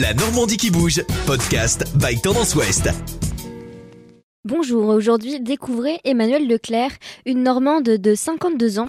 La Normandie qui bouge, podcast by Tendance Ouest. Bonjour, aujourd'hui découvrez Emmanuel Leclerc, une Normande de 52 ans.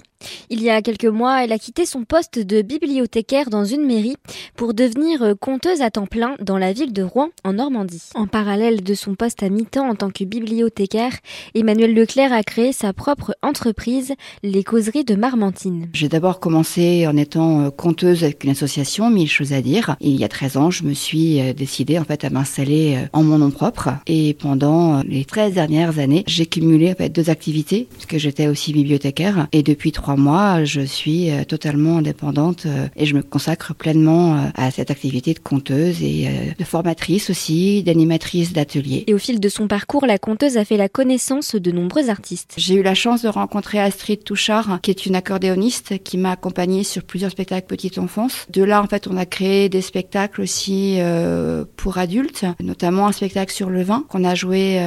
Il y a quelques mois, elle a quitté son poste de bibliothécaire dans une mairie pour devenir conteuse à temps plein dans la ville de Rouen, en Normandie. En parallèle de son poste à mi-temps en tant que bibliothécaire, Emmanuel Leclerc a créé sa propre entreprise, les causeries de Marmentine. J'ai d'abord commencé en étant conteuse avec une association, Mille choses à dire. il y a 13 ans, je me suis décidée en fait à m'installer en mon nom propre. Et pendant les 13 dernières années, j'ai cumulé en fait, deux activités, puisque j'étais aussi bibliothécaire. Et depuis trois mois, je suis euh, totalement indépendante euh, et je me consacre pleinement euh, à cette activité de conteuse et de formatrice aussi, d'animatrice d'ateliers. Et au fil de son parcours, la conteuse a fait la connaissance de nombreux artistes. J'ai eu la chance de rencontrer Astrid Touchard, qui est une accordéoniste qui m'a accompagnée sur plusieurs spectacles petite enfance. De là, en fait, on a créé des spectacles aussi pour adultes, notamment un spectacle sur le vin qu'on a joué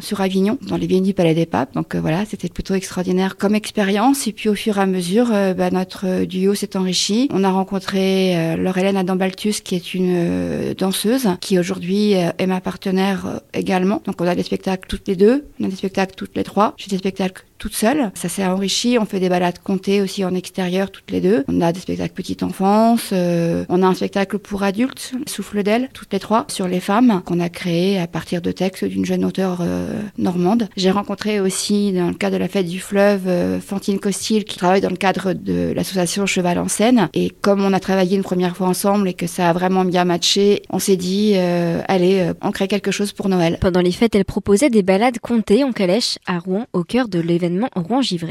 sur Avignon, dans les vignes du Palais des Papes. Donc voilà, c'était plutôt extraordinaire comme expérience. Et puis au fur et à mesure, euh, bah, notre duo s'est enrichi. On a rencontré euh, Laurelène Adambaltus, qui est une euh, danseuse, qui aujourd'hui est ma partenaire également. Donc on a des spectacles toutes les deux, on a des spectacles toutes les trois. J'ai des spectacles toute seule. Ça s'est enrichi. On fait des balades comptées aussi en extérieur toutes les deux. On a des spectacles petite enfance. Euh, on a un spectacle pour adultes, Souffle d'elle, toutes les trois, sur les femmes, qu'on a créé à partir de textes d'une jeune auteure euh, normande. J'ai rencontré aussi, dans le cadre de la fête du fleuve, euh, Fantine Costil, qui travaille dans le cadre de l'association Cheval en scène. Et comme on a travaillé une première fois ensemble et que ça a vraiment bien matché, on s'est dit, allez, on crée quelque chose pour Noël. Pendant les fêtes, elle proposait des balades comptées en calèche à Rouen, au cœur de l'événement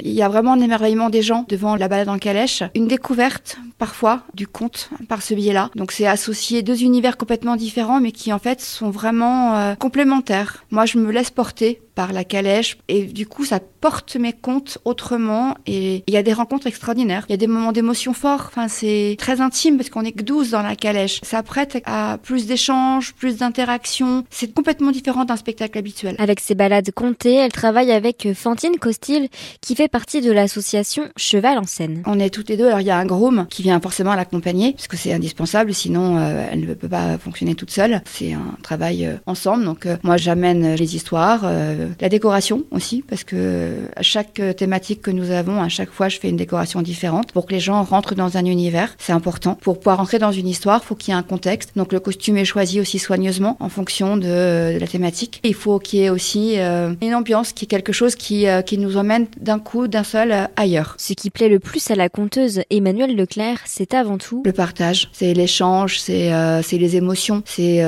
il y a vraiment un émerveillement des gens devant la balade en calèche, une découverte parfois du conte par ce biais-là. Donc c'est associer deux univers complètement différents mais qui en fait sont vraiment euh, complémentaires. Moi je me laisse porter par la calèche et du coup ça porte mes contes autrement et il y a des rencontres extraordinaires. Il y a des moments d'émotion forts. Enfin c'est très intime parce qu'on est que 12 dans la calèche. Ça prête à plus d'échanges, plus d'interactions. C'est complètement différent d'un spectacle habituel. Avec ses balades comptées, elle travaille avec Fantine Qui fait partie de l'association Cheval en scène. On est toutes les deux. Alors il y a un groom qui vient forcément l'accompagner parce que c'est indispensable sinon euh, elle ne peut pas fonctionner toute seule. C'est un travail euh, ensemble. Donc euh, moi j'amène les histoires la décoration aussi, parce que à chaque thématique que nous avons, à chaque fois, je fais une décoration différente pour que les gens rentrent dans un univers. C'est important. Pour pouvoir rentrer dans une histoire, il faut qu'il y ait un contexte. Donc le costume est choisi aussi soigneusement en fonction de, la thématique. il faut qu'il y ait aussi une ambiance qui est quelque chose qui, qui nous emmène d'un coup, d'un seul euh, ailleurs. Ce qui plaît le plus à la conteuse Emmanuelle Leclerc, c'est avant tout le partage, c'est l'échange, c'est c'est les émotions, c'est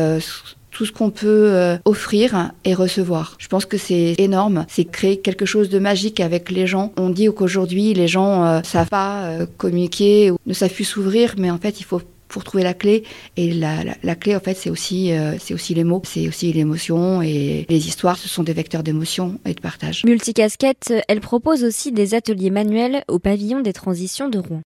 tout ce qu'on peut euh, offrir et recevoir. Je pense que c'est énorme. C'est créer quelque chose de magique avec les gens. On dit qu'aujourd'hui, les gens euh, savent pas euh, communiquer ou ne savent plus s'ouvrir, mais en fait, il faut pour trouver la clé. Et la, la, clé, en fait, c'est aussi, euh, c'est aussi les mots, c'est aussi l'émotion et les histoires. Ce sont des vecteurs d'émotion et de partage. Multicasquette, elle propose aussi des ateliers manuels au pavillon des transitions de Rouen.